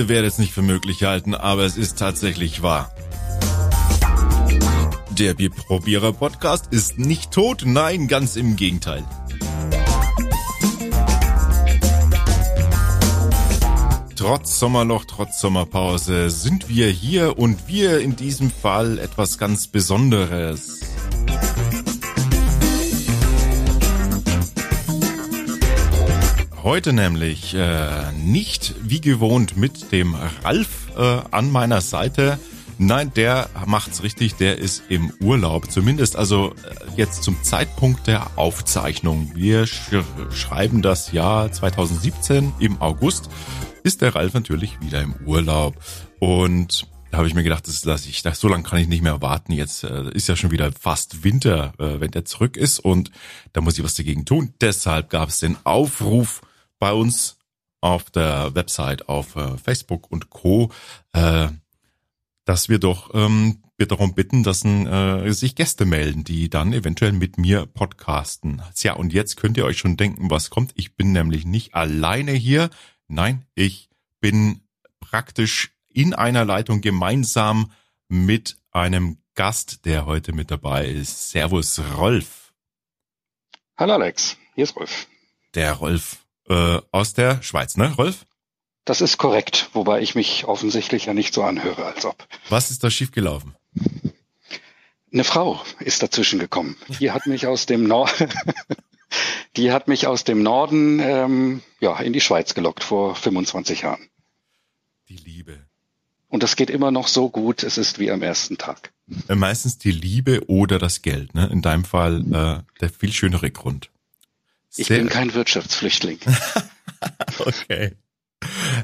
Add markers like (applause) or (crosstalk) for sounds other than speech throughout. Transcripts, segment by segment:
Ihr werdet es nicht für möglich halten, aber es ist tatsächlich wahr. Der Bierprobierer Podcast ist nicht tot, nein, ganz im Gegenteil. Trotz Sommerloch, trotz Sommerpause sind wir hier und wir in diesem Fall etwas ganz Besonderes. Heute nämlich äh, nicht wie gewohnt mit dem Ralf äh, an meiner Seite. Nein, der macht's richtig, der ist im Urlaub. Zumindest also äh, jetzt zum Zeitpunkt der Aufzeichnung. Wir sch schreiben das Jahr 2017 im August. Ist der Ralf natürlich wieder im Urlaub. Und da habe ich mir gedacht, das lasse ich, das, so lange kann ich nicht mehr warten. Jetzt äh, ist ja schon wieder fast Winter, äh, wenn der zurück ist und da muss ich was dagegen tun. Deshalb gab es den Aufruf, bei uns auf der Website, auf äh, Facebook und Co., äh, dass wir doch ähm, wir darum bitten, dass äh, sich Gäste melden, die dann eventuell mit mir podcasten. Tja, und jetzt könnt ihr euch schon denken, was kommt. Ich bin nämlich nicht alleine hier. Nein, ich bin praktisch in einer Leitung gemeinsam mit einem Gast, der heute mit dabei ist. Servus, Rolf. Hallo Alex, hier ist Rolf. Der Rolf äh, aus der Schweiz, ne, Rolf? Das ist korrekt, wobei ich mich offensichtlich ja nicht so anhöre, als ob. Was ist da schiefgelaufen? Eine Frau ist dazwischen gekommen. Die hat mich aus dem Nord (laughs) die hat mich aus dem Norden ähm, ja in die Schweiz gelockt vor 25 Jahren. Die Liebe. Und das geht immer noch so gut. Es ist wie am ersten Tag. Äh, meistens die Liebe oder das Geld. Ne? In deinem Fall äh, der viel schönere Grund. Ich bin kein Wirtschaftsflüchtling. (laughs) okay.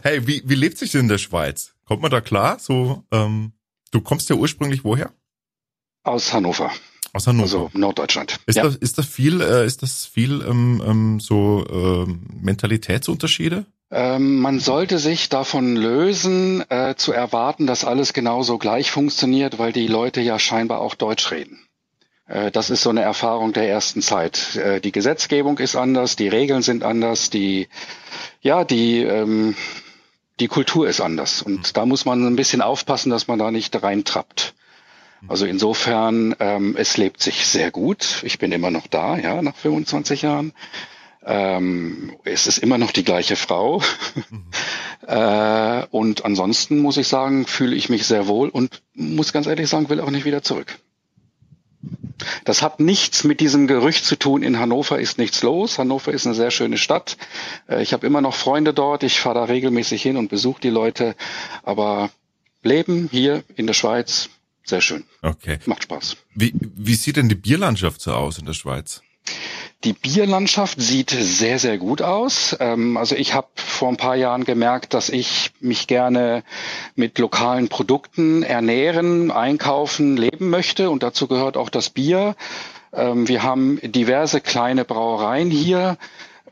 Hey, wie, wie lebt sich denn in der Schweiz? Kommt man da klar? So, ähm, du kommst ja ursprünglich woher? Aus Hannover. Aus Hannover. Also Norddeutschland. Ist, ja. das, ist das viel, äh, ist das viel ähm, ähm, so ähm, Mentalitätsunterschiede? Ähm, man sollte sich davon lösen, äh, zu erwarten, dass alles genauso gleich funktioniert, weil die Leute ja scheinbar auch Deutsch reden. Äh, das ist so eine Erfahrung der ersten Zeit. Äh, die Gesetzgebung ist anders, die Regeln sind anders, die, ja, die, ähm, die Kultur ist anders. Und da muss man ein bisschen aufpassen, dass man da nicht reintrappt. Also insofern, ähm, es lebt sich sehr gut. Ich bin immer noch da, ja, nach 25 Jahren. Ähm, es ist immer noch die gleiche Frau. Mhm. (laughs) äh, und ansonsten muss ich sagen, fühle ich mich sehr wohl und muss ganz ehrlich sagen, will auch nicht wieder zurück. Das hat nichts mit diesem Gerücht zu tun, in Hannover ist nichts los. Hannover ist eine sehr schöne Stadt. Äh, ich habe immer noch Freunde dort, ich fahre da regelmäßig hin und besuche die Leute. Aber Leben hier in der Schweiz, sehr schön. Okay. Macht Spaß. Wie, wie sieht denn die Bierlandschaft so aus in der Schweiz? Die Bierlandschaft sieht sehr, sehr gut aus. Ähm, also ich habe vor ein paar Jahren gemerkt, dass ich mich gerne mit lokalen Produkten ernähren, einkaufen, leben möchte. Und dazu gehört auch das Bier. Ähm, wir haben diverse kleine Brauereien hier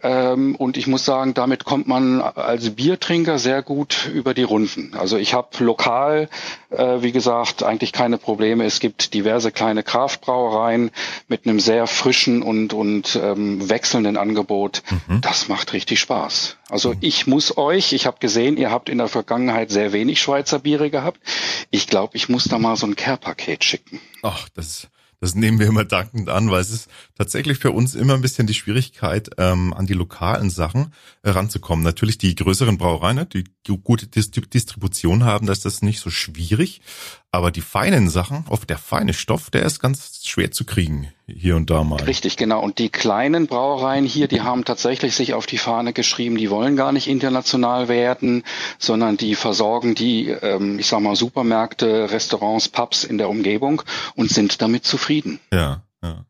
ähm, und ich muss sagen, damit kommt man als Biertrinker sehr gut über die Runden. Also ich habe lokal, äh, wie gesagt, eigentlich keine Probleme. Es gibt diverse kleine Kraftbrauereien mit einem sehr frischen und, und ähm, wechselnden Angebot. Mhm. Das macht richtig Spaß. Also mhm. ich muss euch, ich habe gesehen, ihr habt in der Vergangenheit sehr wenig Schweizer Biere gehabt. Ich glaube, ich muss da mal so ein Care-Paket schicken. Ach, das das nehmen wir immer dankend an, weil es ist tatsächlich für uns immer ein bisschen die Schwierigkeit, ähm, an die lokalen Sachen äh, ranzukommen. Natürlich die größeren Brauereien, ne, die gute Distribution haben, da ist das nicht so schwierig. Aber die feinen Sachen, oft der feine Stoff, der ist ganz schwer zu kriegen, hier und da mal. Richtig, genau. Und die kleinen Brauereien hier, die haben tatsächlich sich auf die Fahne geschrieben, die wollen gar nicht international werden, sondern die versorgen die, ähm, ich sag mal, Supermärkte, Restaurants, Pubs in der Umgebung und sind damit zufrieden. Ja, ja.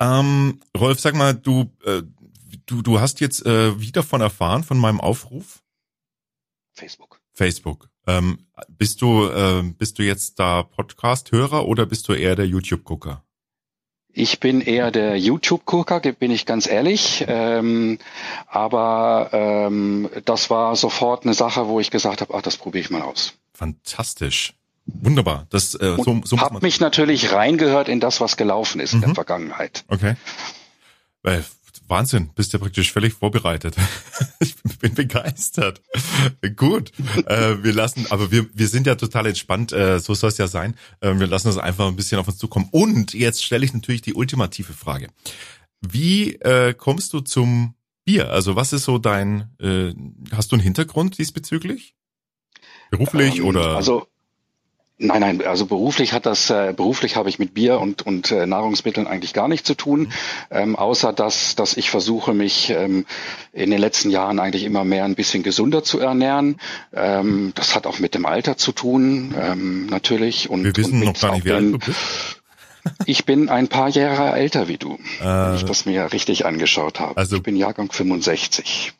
Ähm, Rolf, sag mal, du, äh, du, du hast jetzt äh, wie davon erfahren, von meinem Aufruf? Facebook. Facebook. Ähm, bist du äh, bist du jetzt da Podcast-Hörer oder bist du eher der YouTube-Gucker? Ich bin eher der YouTube-Gucker, bin ich ganz ehrlich. Ähm, aber ähm, das war sofort eine Sache, wo ich gesagt habe, ach, das probiere ich mal aus. Fantastisch. Wunderbar. Das äh, so, so hab mich natürlich reingehört in das, was gelaufen ist mhm. in der mhm. Vergangenheit. Okay. Weil Wahnsinn, bist ja praktisch völlig vorbereitet. (laughs) ich bin begeistert. Gut, äh, wir lassen, aber wir, wir sind ja total entspannt, äh, so soll es ja sein. Äh, wir lassen es einfach ein bisschen auf uns zukommen. Und jetzt stelle ich natürlich die ultimative Frage. Wie äh, kommst du zum Bier? Also was ist so dein, äh, hast du einen Hintergrund diesbezüglich? Beruflich ähm, oder? Also Nein, nein, also beruflich hat das, äh, beruflich habe ich mit Bier und, und äh, Nahrungsmitteln eigentlich gar nichts zu tun, mhm. ähm, außer dass, dass ich versuche, mich ähm, in den letzten Jahren eigentlich immer mehr ein bisschen gesunder zu ernähren. Ähm, das hat auch mit dem Alter zu tun, ähm, natürlich. Und, Wir wissen und noch gar nicht, wie alt du bist. (laughs) Ich bin ein paar Jahre älter wie du, äh, wenn ich das mir richtig angeschaut habe. Also, ich bin Jahrgang 65.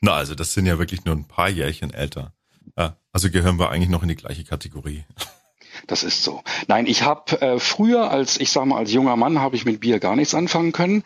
Na, also das sind ja wirklich nur ein paar Jährchen älter. Ah, also gehören wir eigentlich noch in die gleiche Kategorie. Das ist so. Nein, ich habe äh, früher als ich sage mal als junger Mann habe ich mit Bier gar nichts anfangen können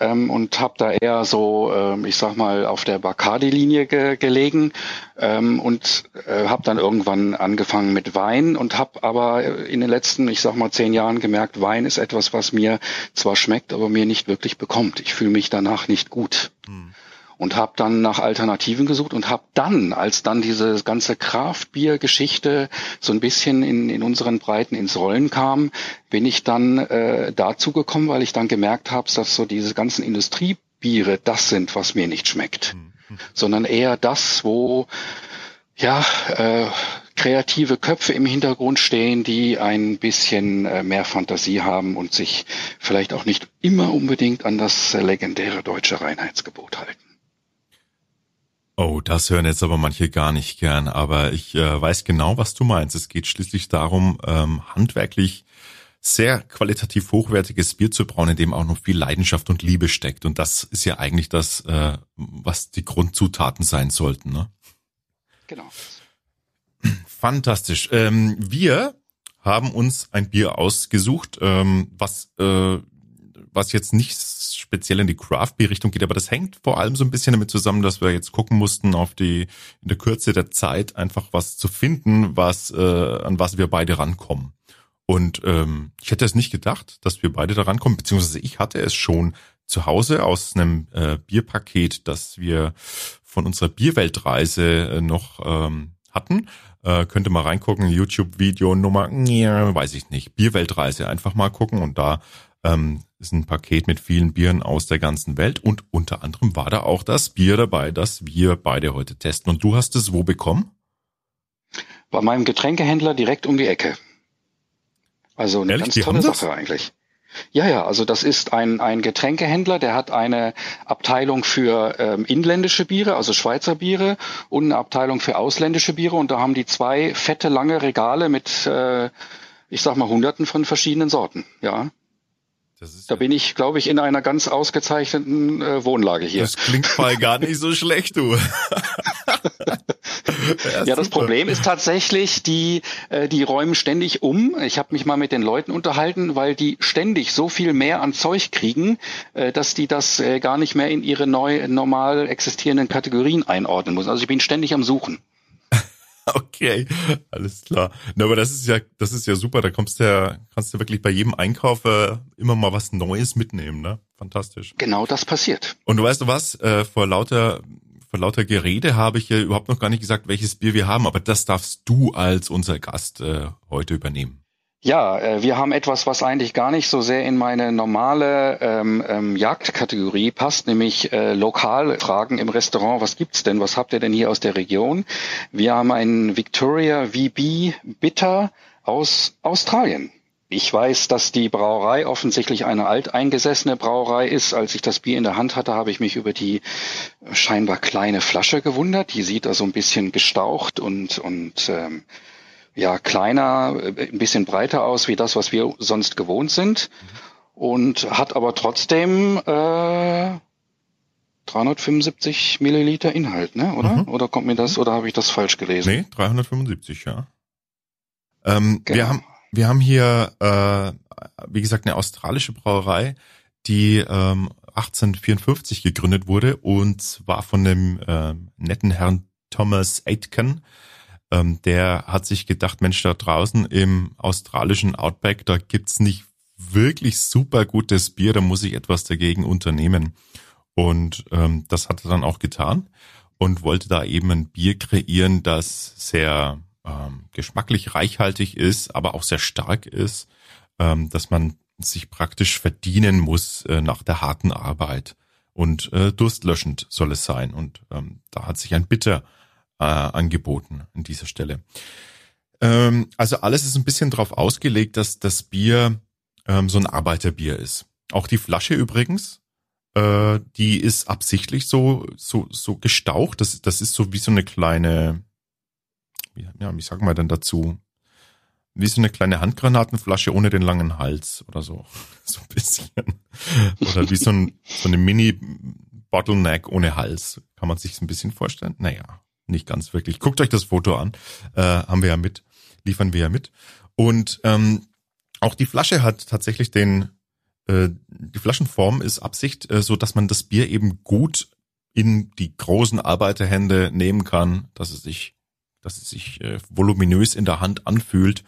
ähm, und habe da eher so ähm, ich sag mal auf der Bacardi-Linie ge gelegen ähm, und äh, habe dann irgendwann angefangen mit Wein und habe aber in den letzten ich sag mal zehn Jahren gemerkt, Wein ist etwas, was mir zwar schmeckt, aber mir nicht wirklich bekommt. Ich fühle mich danach nicht gut. Hm und habe dann nach Alternativen gesucht und habe dann, als dann diese ganze Kraftbier-Geschichte so ein bisschen in, in unseren Breiten ins Rollen kam, bin ich dann äh, dazu gekommen, weil ich dann gemerkt habe, dass so diese ganzen Industriebiere das sind, was mir nicht schmeckt, mhm. sondern eher das, wo ja äh, kreative Köpfe im Hintergrund stehen, die ein bisschen äh, mehr Fantasie haben und sich vielleicht auch nicht immer unbedingt an das legendäre deutsche Reinheitsgebot halten. Oh, das hören jetzt aber manche gar nicht gern, aber ich äh, weiß genau, was du meinst. Es geht schließlich darum, ähm, handwerklich sehr qualitativ hochwertiges Bier zu brauen, in dem auch noch viel Leidenschaft und Liebe steckt. Und das ist ja eigentlich das, äh, was die Grundzutaten sein sollten. Ne? Genau. Fantastisch. Ähm, wir haben uns ein Bier ausgesucht, ähm, was äh, was jetzt nicht speziell in die Craft Beer Richtung geht, aber das hängt vor allem so ein bisschen damit zusammen, dass wir jetzt gucken mussten, auf die in der Kürze der Zeit einfach was zu finden, was äh, an was wir beide rankommen. Und ähm, ich hätte es nicht gedacht, dass wir beide da rankommen, beziehungsweise ich hatte es schon zu Hause aus einem äh, Bierpaket, das wir von unserer Bierweltreise äh, noch ähm, hatten. Äh, könnte mal reingucken, YouTube-Video Nummer, ja, weiß ich nicht, Bierweltreise, einfach mal gucken und da ähm, ist ein Paket mit vielen Bieren aus der ganzen Welt und unter anderem war da auch das Bier dabei, das wir beide heute testen. Und du hast es wo bekommen? Bei meinem Getränkehändler direkt um die Ecke. Also eine Ehrlich, ganz tolle Sache eigentlich. Ja, ja, also das ist ein, ein Getränkehändler, der hat eine Abteilung für ähm, inländische Biere, also Schweizer Biere, und eine Abteilung für ausländische Biere. Und da haben die zwei fette, lange Regale mit, äh, ich sag mal, hunderten von verschiedenen Sorten, ja da bin ich, glaube ich, in einer ganz ausgezeichneten äh, Wohnlage hier. Das klingt mal gar nicht so schlecht, du. (laughs) ja, ja das Problem ist tatsächlich, die, äh, die räumen ständig um. Ich habe mich mal mit den Leuten unterhalten, weil die ständig so viel mehr an Zeug kriegen, äh, dass die das äh, gar nicht mehr in ihre neu normal existierenden Kategorien einordnen müssen. Also ich bin ständig am Suchen. (laughs) Okay, alles klar. Na, aber das ist ja, das ist ja super. Da kommst du ja, kannst du wirklich bei jedem Einkauf äh, immer mal was Neues mitnehmen, ne? Fantastisch. Genau das passiert. Und du weißt du was? Äh, vor lauter vor lauter Gerede habe ich ja überhaupt noch gar nicht gesagt, welches Bier wir haben, aber das darfst du als unser Gast äh, heute übernehmen. Ja, äh, wir haben etwas, was eigentlich gar nicht so sehr in meine normale ähm, ähm, Jagdkategorie passt, nämlich äh, Lokalfragen im Restaurant. Was gibt's denn? Was habt ihr denn hier aus der Region? Wir haben einen Victoria VB Bitter aus Australien. Ich weiß, dass die Brauerei offensichtlich eine alteingesessene Brauerei ist. Als ich das Bier in der Hand hatte, habe ich mich über die scheinbar kleine Flasche gewundert. Die sieht also ein bisschen gestaucht und, und ähm, ja kleiner, äh, ein bisschen breiter aus wie das, was wir sonst gewohnt sind und hat aber trotzdem äh, 375 Milliliter Inhalt, ne? Oder? Mhm. Oder kommt mir das? Oder habe ich das falsch gelesen? Nee, 375, ja. Ähm, genau. Wir haben wir haben hier, äh, wie gesagt, eine australische Brauerei, die ähm, 1854 gegründet wurde und zwar von dem äh, netten Herrn Thomas Aitken ähm, der hat sich gedacht, Mensch, da draußen im australischen Outback, da gibt's nicht wirklich super gutes Bier, da muss ich etwas dagegen unternehmen. Und ähm, das hat er dann auch getan und wollte da eben ein Bier kreieren, das sehr ähm, geschmacklich reichhaltig ist, aber auch sehr stark ist, ähm, dass man sich praktisch verdienen muss äh, nach der harten Arbeit. Und äh, durstlöschend soll es sein. Und ähm, da hat sich ein Bitter äh, angeboten an dieser Stelle. Ähm, also alles ist ein bisschen darauf ausgelegt, dass das Bier ähm, so ein Arbeiterbier ist. Auch die Flasche übrigens, äh, die ist absichtlich so so so gestaucht. Das das ist so wie so eine kleine, ja, wie sagen wir denn dazu? Wie so eine kleine Handgranatenflasche ohne den langen Hals oder so, (laughs) so ein bisschen. Oder wie so, ein, so eine Mini Bottleneck ohne Hals. Kann man sich so ein bisschen vorstellen? Naja, nicht ganz wirklich. Guckt euch das Foto an. Äh, haben wir ja mit, liefern wir ja mit. Und ähm, auch die Flasche hat tatsächlich den, äh, die Flaschenform ist Absicht, äh, so dass man das Bier eben gut in die großen Arbeiterhände nehmen kann, dass es sich, dass es sich äh, voluminös in der Hand anfühlt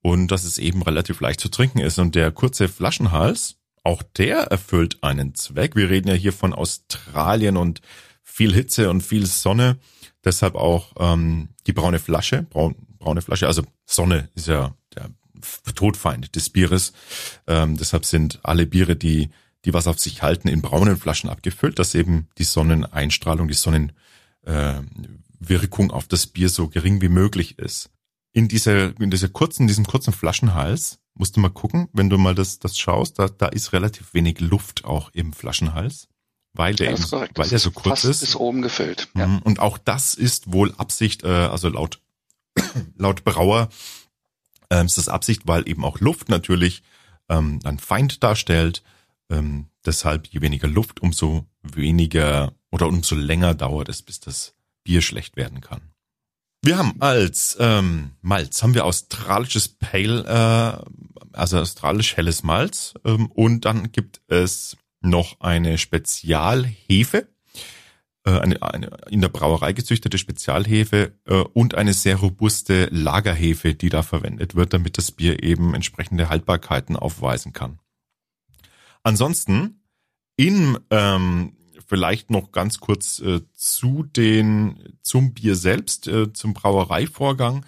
und dass es eben relativ leicht zu trinken ist. Und der kurze Flaschenhals, auch der erfüllt einen Zweck. Wir reden ja hier von Australien und viel Hitze und viel Sonne. Deshalb auch ähm, die braune Flasche, braun, braune Flasche, also Sonne ist ja der Todfeind des Bieres. Ähm, deshalb sind alle Biere, die, die was auf sich halten, in braunen Flaschen abgefüllt, dass eben die Sonneneinstrahlung, die Sonnenwirkung äh, auf das Bier so gering wie möglich ist. In dieser, in dieser kurzen, diesem kurzen Flaschenhals musst du mal gucken, wenn du mal das, das schaust, da, da ist relativ wenig Luft auch im Flaschenhals, weil der, eben, weil der so kurz ist. Bis oben gefüllt. Ja. Mhm. Und auch das ist wohl Absicht, äh, also laut, (clears throat) laut Brauer ähm, ist das Absicht, weil eben auch Luft natürlich ähm, ein Feind darstellt. Ähm, deshalb je weniger Luft, umso weniger oder umso länger dauert es, bis das Bier schlecht werden kann. Wir haben als ähm, Malz haben wir australisches Pale, äh, also australisch helles Malz ähm, und dann gibt es noch eine Spezialhefe, äh, eine, eine in der Brauerei gezüchtete Spezialhefe äh, und eine sehr robuste Lagerhefe, die da verwendet wird, damit das Bier eben entsprechende Haltbarkeiten aufweisen kann. Ansonsten in ähm, vielleicht noch ganz kurz äh, zu den zum Bier selbst, äh, zum Brauereivorgang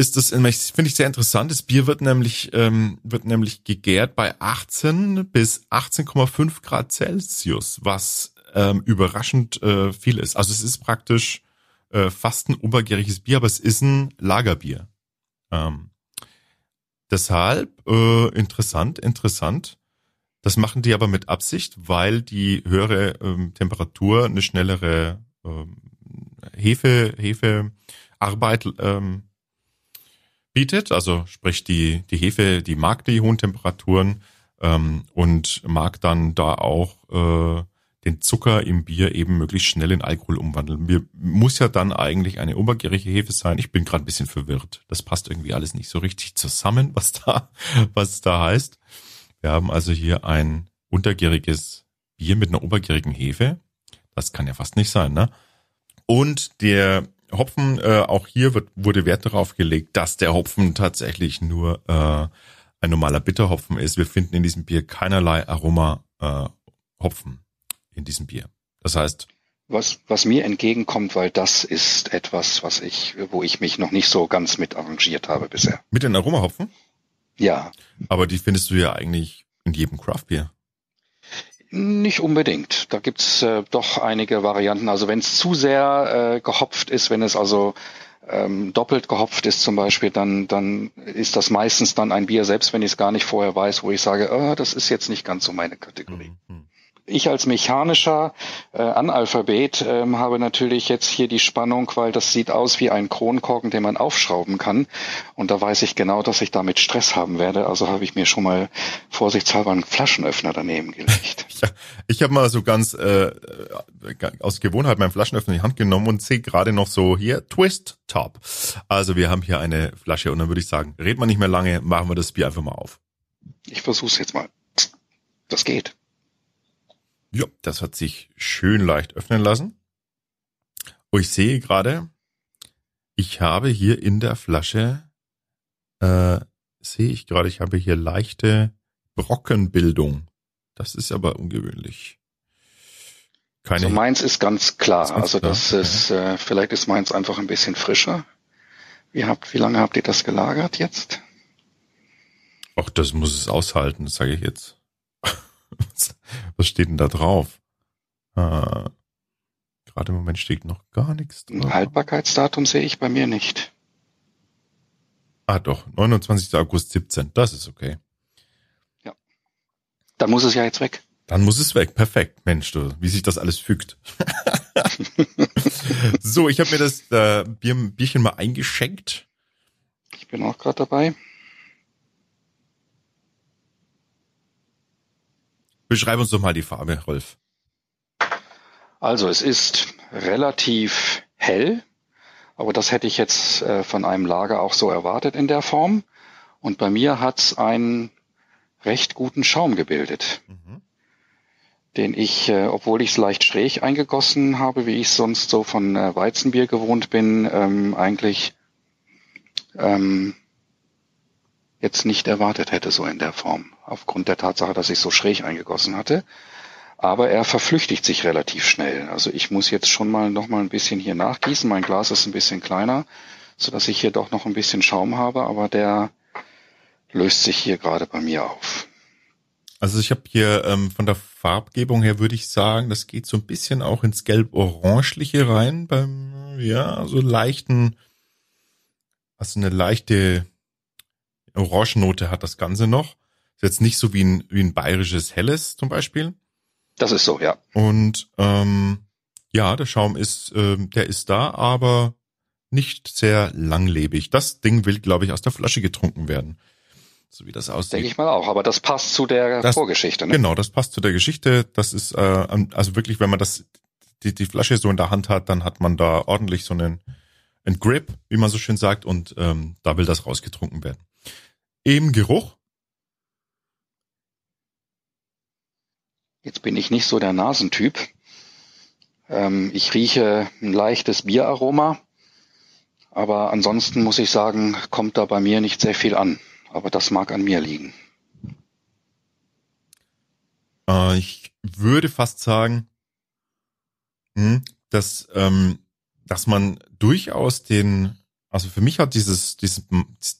ist das finde ich sehr interessant. Das Bier wird nämlich ähm, wird nämlich gegärt bei 18 bis 18,5 Grad Celsius, was ähm, überraschend äh, viel ist. Also es ist praktisch äh, fast ein obergäriges Bier, aber es ist ein Lagerbier. Ähm, deshalb äh, interessant, interessant. Das machen die aber mit Absicht, weil die höhere ähm, Temperatur eine schnellere ähm, Hefe, Hefearbeit ähm, bietet. Also sprich die, die Hefe, die mag die hohen Temperaturen ähm, und mag dann da auch äh, den Zucker im Bier eben möglichst schnell in Alkohol umwandeln. Wir muss ja dann eigentlich eine obergärige Hefe sein. Ich bin gerade ein bisschen verwirrt. Das passt irgendwie alles nicht so richtig zusammen, was da, was da heißt. Wir haben also hier ein untergäriges Bier mit einer obergärigen Hefe. Das kann ja fast nicht sein, ne? Und der Hopfen, äh, auch hier wird, wurde Wert darauf gelegt, dass der Hopfen tatsächlich nur äh, ein normaler Bitterhopfen ist. Wir finden in diesem Bier keinerlei Aroma äh, Hopfen in diesem Bier. Das heißt, was, was mir entgegenkommt, weil das ist etwas, was ich, wo ich mich noch nicht so ganz mit arrangiert habe bisher. Mit den Aromahopfen? Ja. Aber die findest du ja eigentlich in jedem Craftbier. Nicht unbedingt. Da gibt's äh, doch einige Varianten. Also wenn es zu sehr äh, gehopft ist, wenn es also ähm, doppelt gehopft ist zum Beispiel, dann, dann ist das meistens dann ein Bier, selbst wenn ich es gar nicht vorher weiß, wo ich sage, oh, das ist jetzt nicht ganz so meine Kategorie. Mhm. Ich als mechanischer äh, Analphabet äh, habe natürlich jetzt hier die Spannung, weil das sieht aus wie ein Kronkorken, den man aufschrauben kann. Und da weiß ich genau, dass ich damit Stress haben werde. Also habe ich mir schon mal vorsichtshalber einen Flaschenöffner daneben gelegt. (laughs) ja, ich habe mal so ganz äh, aus Gewohnheit meinen Flaschenöffner in die Hand genommen und sehe gerade noch so hier Twist Top. Also wir haben hier eine Flasche und dann würde ich sagen, red man nicht mehr lange, machen wir das Bier einfach mal auf. Ich versuch's jetzt mal. Das geht. Ja, das hat sich schön leicht öffnen lassen. Und ich sehe gerade, ich habe hier in der Flasche, äh, sehe ich gerade, ich habe hier leichte Brockenbildung. Das ist aber ungewöhnlich. Keine also meins ist ganz klar. Ist ganz also das klar. ist, äh, vielleicht ist meins einfach ein bisschen frischer. Wie habt, wie lange habt ihr das gelagert jetzt? Ach, das muss es aushalten, sage ich jetzt. (laughs) Was steht denn da drauf? Äh, Gerade im Moment steht noch gar nichts drauf. Ein Haltbarkeitsdatum sehe ich bei mir nicht. Ah, doch, 29. August 17. Das ist okay. Ja. Dann muss es ja jetzt weg. Dann muss es weg. Perfekt. Mensch, du, wie sich das alles fügt. (laughs) so, ich habe mir das äh, Bier, Bierchen mal eingeschenkt. Ich bin auch gerade dabei. Beschreib uns doch mal die Farbe, Rolf. Also es ist relativ hell, aber das hätte ich jetzt äh, von einem Lager auch so erwartet in der Form. Und bei mir hat's einen recht guten Schaum gebildet, mhm. den ich, äh, obwohl ich es leicht schräg eingegossen habe, wie ich sonst so von äh, Weizenbier gewohnt bin, ähm, eigentlich ähm, jetzt nicht erwartet hätte so in der Form, aufgrund der Tatsache, dass ich so schräg eingegossen hatte aber er verflüchtigt sich relativ schnell. Also ich muss jetzt schon mal noch mal ein bisschen hier nachgießen. Mein Glas ist ein bisschen kleiner, so dass ich hier doch noch ein bisschen Schaum habe, aber der löst sich hier gerade bei mir auf. Also ich habe hier ähm, von der Farbgebung her würde ich sagen, das geht so ein bisschen auch ins gelb-orangeliche rein beim ja so leichten, also eine leichte Orangennote hat das Ganze noch. Ist jetzt nicht so wie ein wie ein bayerisches helles zum Beispiel. Das ist so, ja. Und ähm, ja, der Schaum ist, äh, der ist da, aber nicht sehr langlebig. Das Ding will, glaube ich, aus der Flasche getrunken werden. So wie das aussieht. Denke ich mal auch, aber das passt zu der das, Vorgeschichte, ne? Genau, das passt zu der Geschichte. Das ist, äh, also wirklich, wenn man das, die, die Flasche so in der Hand hat, dann hat man da ordentlich so einen, einen Grip, wie man so schön sagt, und ähm, da will das rausgetrunken werden. Im Geruch Jetzt bin ich nicht so der Nasentyp. Ähm, ich rieche ein leichtes Bieraroma, aber ansonsten muss ich sagen, kommt da bei mir nicht sehr viel an. Aber das mag an mir liegen. Äh, ich würde fast sagen, hm, dass, ähm, dass man durchaus den, also für mich hat dieses, diese,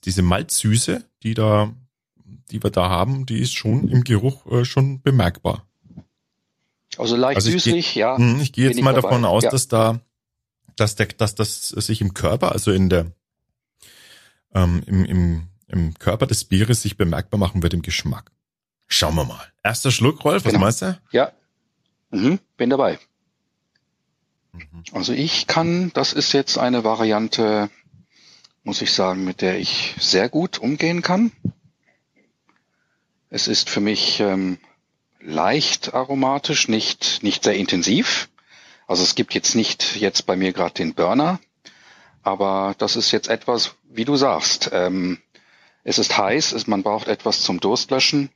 diese Malzsüße, die da, die wir da haben, die ist schon im Geruch äh, schon bemerkbar. Also leicht also süßlich, geh, ja. Hm, ich gehe jetzt mal davon aus, ja. dass da, dass der, dass das sich im Körper, also in der, ähm, im, im, im Körper des Bieres sich bemerkbar machen wird im Geschmack. Schauen wir mal. Erster Schluck, Rolf, was genau. meinst du? Ja. Mhm, bin dabei. Mhm. Also ich kann, das ist jetzt eine Variante, muss ich sagen, mit der ich sehr gut umgehen kann. Es ist für mich ähm, leicht aromatisch, nicht, nicht sehr intensiv. Also es gibt jetzt nicht jetzt bei mir gerade den Burner, aber das ist jetzt etwas, wie du sagst. Ähm, es ist heiß, es, man braucht etwas zum Durstlöschen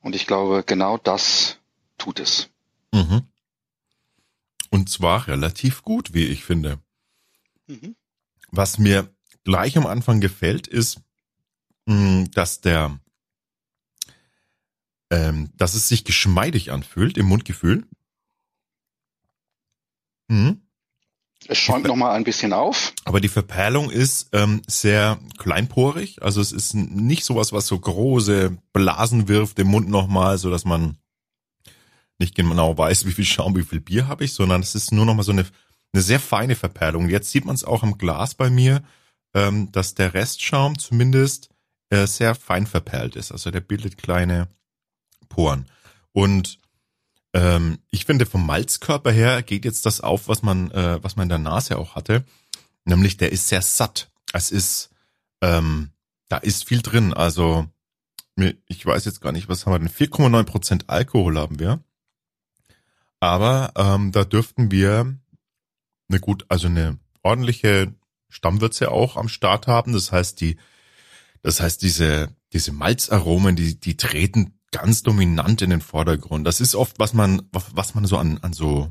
und ich glaube, genau das tut es. Mhm. Und zwar relativ gut, wie ich finde. Mhm. Was mir gleich am Anfang gefällt, ist, mh, dass der ähm, dass es sich geschmeidig anfühlt im Mundgefühl. Mhm. Es schäumt nochmal ein bisschen auf. Aber die Verperlung ist ähm, sehr kleinporig. Also es ist nicht sowas, was so große Blasen wirft im Mund nochmal, so dass man nicht genau weiß, (laughs) wie viel Schaum, wie viel Bier habe ich, sondern es ist nur nochmal so eine, eine sehr feine Verperlung. Jetzt sieht man es auch im Glas bei mir, ähm, dass der Restschaum zumindest äh, sehr fein verperlt ist. Also der bildet kleine Poren. Und ähm, ich finde, vom Malzkörper her geht jetzt das auf, was man, äh, was man in der Nase auch hatte. Nämlich, der ist sehr satt. Es ist, ähm, da ist viel drin. Also, ich weiß jetzt gar nicht, was haben wir denn? 4,9 Prozent Alkohol haben wir. Aber ähm, da dürften wir eine gut, also eine ordentliche Stammwürze auch am Start haben. Das heißt, die, das heißt, diese, diese Malzaromen, die, die treten ganz dominant in den Vordergrund. Das ist oft, was man, was man so an, an so,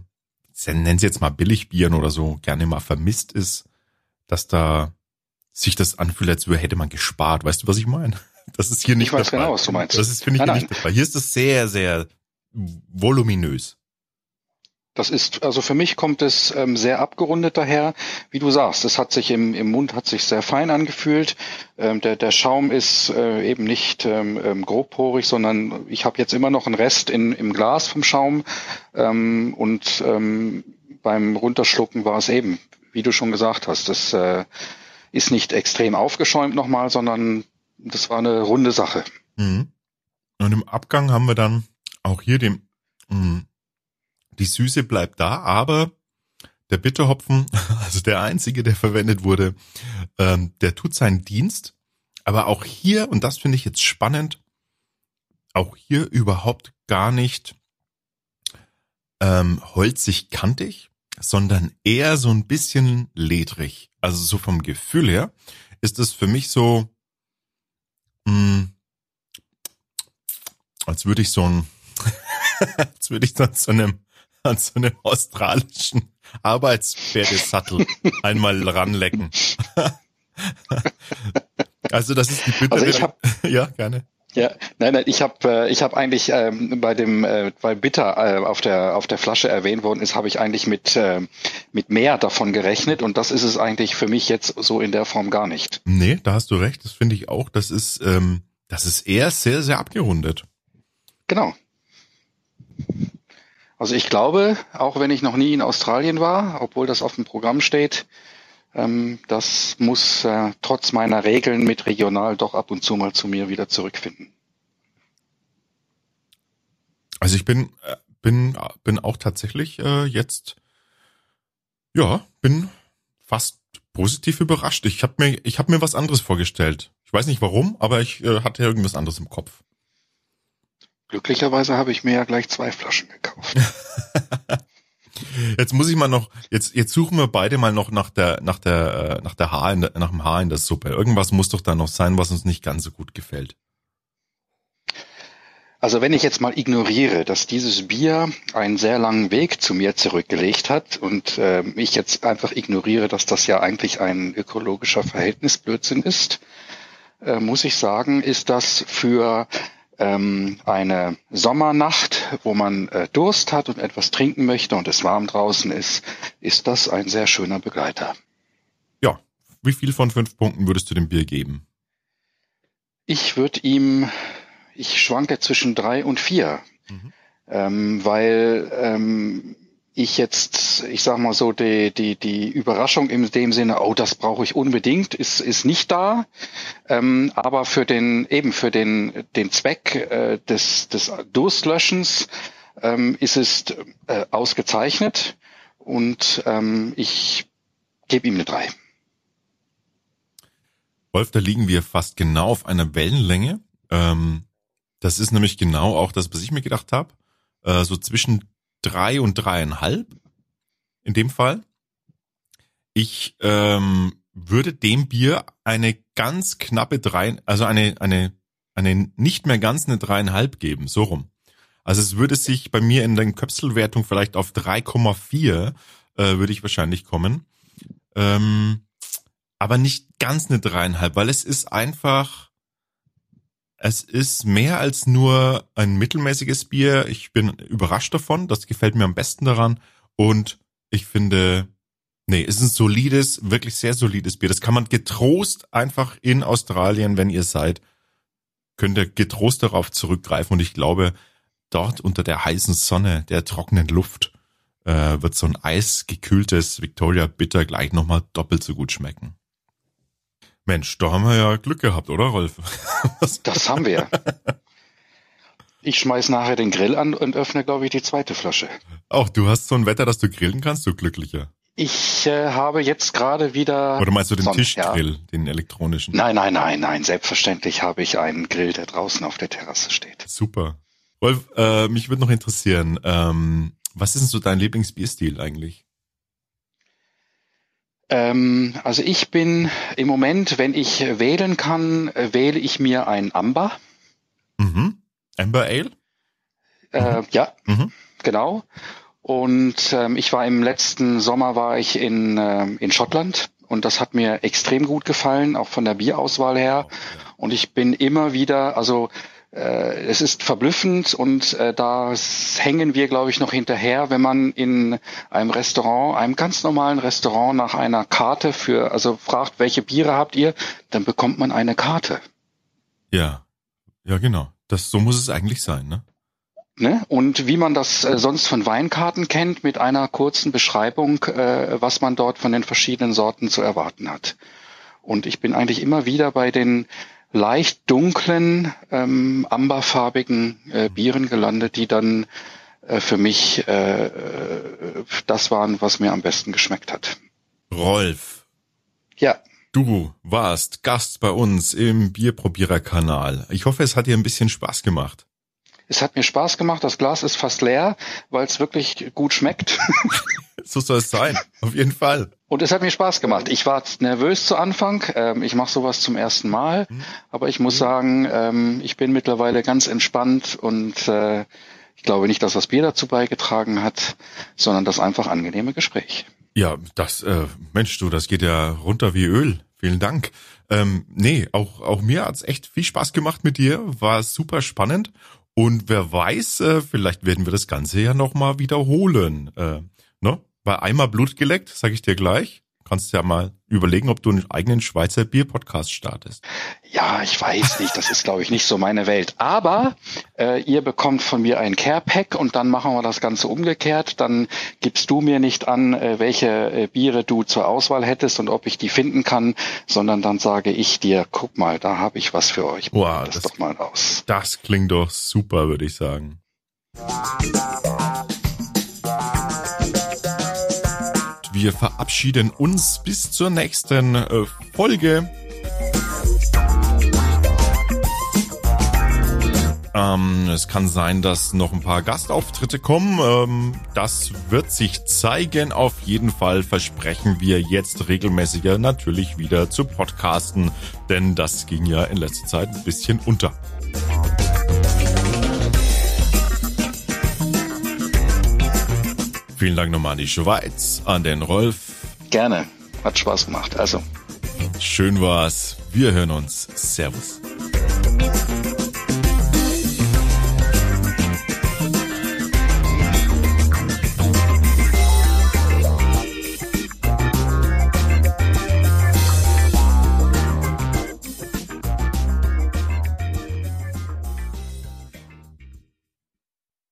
nennen Sie jetzt mal Billigbieren oder so, gerne mal vermisst ist, dass da sich das anfühlt, als hätte man gespart. Weißt du, was ich meine? (laughs) Das ist hier nicht ich weiß dabei. genau, was du meinst. Das ist, finde ich, nein, nein. nicht dabei. Hier ist es sehr, sehr voluminös. Das ist, also für mich kommt es ähm, sehr abgerundet daher, wie du sagst. Es hat sich im, im Mund hat sich sehr fein angefühlt. Ähm, der, der Schaum ist äh, eben nicht ähm, ähm grobporig, sondern ich habe jetzt immer noch einen Rest in, im Glas vom Schaum. Ähm, und ähm, beim Runterschlucken war es eben, wie du schon gesagt hast, das äh, ist nicht extrem aufgeschäumt nochmal, sondern das war eine runde Sache. Mhm. Und im Abgang haben wir dann auch hier den mh, mm, die Süße bleibt da, aber der Bitterhopfen, (laughs) also der einzige, der verwendet wurde, ähm, der tut seinen Dienst. Aber auch hier, und das finde ich jetzt spannend, auch hier überhaupt gar nicht ähm, holzig kantig, sondern eher so ein bisschen ledrig. Also so vom Gefühl her ist es für mich so, mh, mm, als würde ich so ein, (laughs) als würde ich dann zu einem an so einem australischen Arbeitspferdesattel einmal ranlecken. (laughs) also das ist die Bitte. Also ich hab, (laughs) ja, gerne. Ja, nein, nein, ich habe äh, ich habe eigentlich ähm, bei dem äh, weil Bitter äh, auf der auf der Flasche erwähnt worden ist, habe ich eigentlich mit äh, mit mehr davon gerechnet und das ist es eigentlich für mich jetzt so in der Form gar nicht. Nee, da hast du recht, das finde ich auch, das ist ähm, das ist eher sehr sehr abgerundet. Genau. Also ich glaube, auch wenn ich noch nie in Australien war, obwohl das auf dem Programm steht, ähm, das muss äh, trotz meiner Regeln mit regional doch ab und zu mal zu mir wieder zurückfinden. Also ich bin äh, bin bin auch tatsächlich äh, jetzt ja bin fast positiv überrascht. Ich habe mir ich habe mir was anderes vorgestellt. Ich weiß nicht warum, aber ich hatte irgendwas anderes im Kopf. Glücklicherweise habe ich mir ja gleich zwei Flaschen gekauft. (laughs) Jetzt muss ich mal noch, jetzt, jetzt suchen wir beide mal noch nach der, nach der, äh, nach der Haar, in der, nach dem Haar in der Suppe. Irgendwas muss doch da noch sein, was uns nicht ganz so gut gefällt. Also wenn ich jetzt mal ignoriere, dass dieses Bier einen sehr langen Weg zu mir zurückgelegt hat und äh, ich jetzt einfach ignoriere, dass das ja eigentlich ein ökologischer Verhältnisblödsinn ist, äh, muss ich sagen, ist das für ähm, eine Sommernacht, wo man äh, Durst hat und etwas trinken möchte und es warm draußen ist, ist das ein sehr schöner Begleiter. Ja, wie viel von fünf Punkten würdest du dem Bier geben? Ich würde ihm, ich schwanke zwischen drei und vier, mhm. ähm, weil ähm, ich jetzt, ich sag mal so, die, die, die Überraschung in dem Sinne, oh, das brauche ich unbedingt, ist, ist nicht da. Ähm, aber für den, eben für den, den Zweck äh, des, des Durstlöschens ähm, ist es äh, ausgezeichnet und ähm, ich gebe ihm eine drei. Wolf, da liegen wir fast genau auf einer Wellenlänge. Ähm, das ist nämlich genau auch das, was ich mir gedacht habe. Äh, so zwischen drei und dreieinhalb in dem Fall. Ich ähm, würde dem Bier eine ganz knappe drei, also eine, eine, eine nicht mehr ganz eine dreieinhalb geben, so rum. Also es würde sich bei mir in der Köpselwertung vielleicht auf 3,4 äh, würde ich wahrscheinlich kommen. Ähm, aber nicht ganz eine dreieinhalb, weil es ist einfach, es ist mehr als nur ein mittelmäßiges Bier. Ich bin überrascht davon. Das gefällt mir am besten daran. Und ich finde, nee, es ist ein solides, wirklich sehr solides Bier. Das kann man getrost einfach in Australien, wenn ihr seid, könnt ihr getrost darauf zurückgreifen. Und ich glaube, dort unter der heißen Sonne, der trockenen Luft, äh, wird so ein eisgekühltes Victoria Bitter gleich nochmal doppelt so gut schmecken. Mensch, da haben wir ja Glück gehabt, oder Rolf? (laughs) das haben wir. Ich schmeiß nachher den Grill an und öffne, glaube ich, die zweite Flasche. Auch du hast so ein Wetter, dass du grillen kannst, du glücklicher. Ich äh, habe jetzt gerade wieder. Oder meinst du den Sonne, Tischgrill, ja. den elektronischen? Nein, nein, nein, nein. Selbstverständlich habe ich einen Grill, der draußen auf der Terrasse steht. Super. Wolf, äh, mich würde noch interessieren, ähm, was ist denn so dein Lieblingsbierstil eigentlich? Ähm, also ich bin im Moment, wenn ich wählen kann, wähle ich mir ein Amber. Mhm. Amber Ale? Äh, mhm. Ja, mhm. genau. Und ähm, ich war im letzten Sommer war ich in, ähm, in Schottland und das hat mir extrem gut gefallen, auch von der Bierauswahl her. Und ich bin immer wieder, also äh, es ist verblüffend und äh, da hängen wir, glaube ich, noch hinterher, wenn man in einem Restaurant, einem ganz normalen Restaurant nach einer Karte für, also fragt, welche Biere habt ihr, dann bekommt man eine Karte. Ja, ja genau. Das so muss es eigentlich sein, ne? Ne? Und wie man das äh, sonst von Weinkarten kennt, mit einer kurzen Beschreibung, äh, was man dort von den verschiedenen Sorten zu erwarten hat. Und ich bin eigentlich immer wieder bei den leicht dunklen, ähm, amberfarbigen äh, Bieren gelandet, die dann äh, für mich äh, äh, das waren, was mir am besten geschmeckt hat. Rolf. Ja. Du warst Gast bei uns im Bierprobierer-Kanal. Ich hoffe, es hat dir ein bisschen Spaß gemacht. Es hat mir Spaß gemacht. Das Glas ist fast leer, weil es wirklich gut schmeckt. (laughs) so soll es sein, auf jeden Fall. Und es hat mir Spaß gemacht. Ich war nervös zu Anfang. Ähm, ich mache sowas zum ersten Mal, mhm. aber ich muss sagen, ähm, ich bin mittlerweile ganz entspannt und äh, ich glaube nicht, dass das Bier dazu beigetragen hat, sondern das einfach angenehme Gespräch. Ja, das, äh, Mensch, du, das geht ja runter wie Öl. Vielen Dank. Ähm, nee, auch, auch mir hat's echt viel Spaß gemacht mit dir. War super spannend. Und wer weiß, äh, vielleicht werden wir das Ganze ja nochmal wiederholen. Äh, ne? Bei einmal Blut geleckt, sage ich dir gleich. Kannst ja mal überlegen, ob du einen eigenen Schweizer Bier-Podcast startest. Ja, ich weiß nicht. Das ist, glaube ich, nicht so meine Welt. Aber äh, ihr bekommt von mir ein Care-Pack und dann machen wir das Ganze umgekehrt. Dann gibst du mir nicht an, äh, welche äh, Biere du zur Auswahl hättest und ob ich die finden kann, sondern dann sage ich dir, guck mal, da habe ich was für euch. Wow, das, das doch mal aus. Das klingt doch super, würde ich sagen. Wir verabschieden uns bis zur nächsten äh, Folge. Ähm, es kann sein, dass noch ein paar Gastauftritte kommen. Ähm, das wird sich zeigen. Auf jeden Fall versprechen wir jetzt regelmäßiger natürlich wieder zu podcasten, denn das ging ja in letzter Zeit ein bisschen unter. Vielen Dank nochmal an die Schweiz, an den Rolf. Gerne. Hat Spaß gemacht. Also. Schön war's. Wir hören uns. Servus.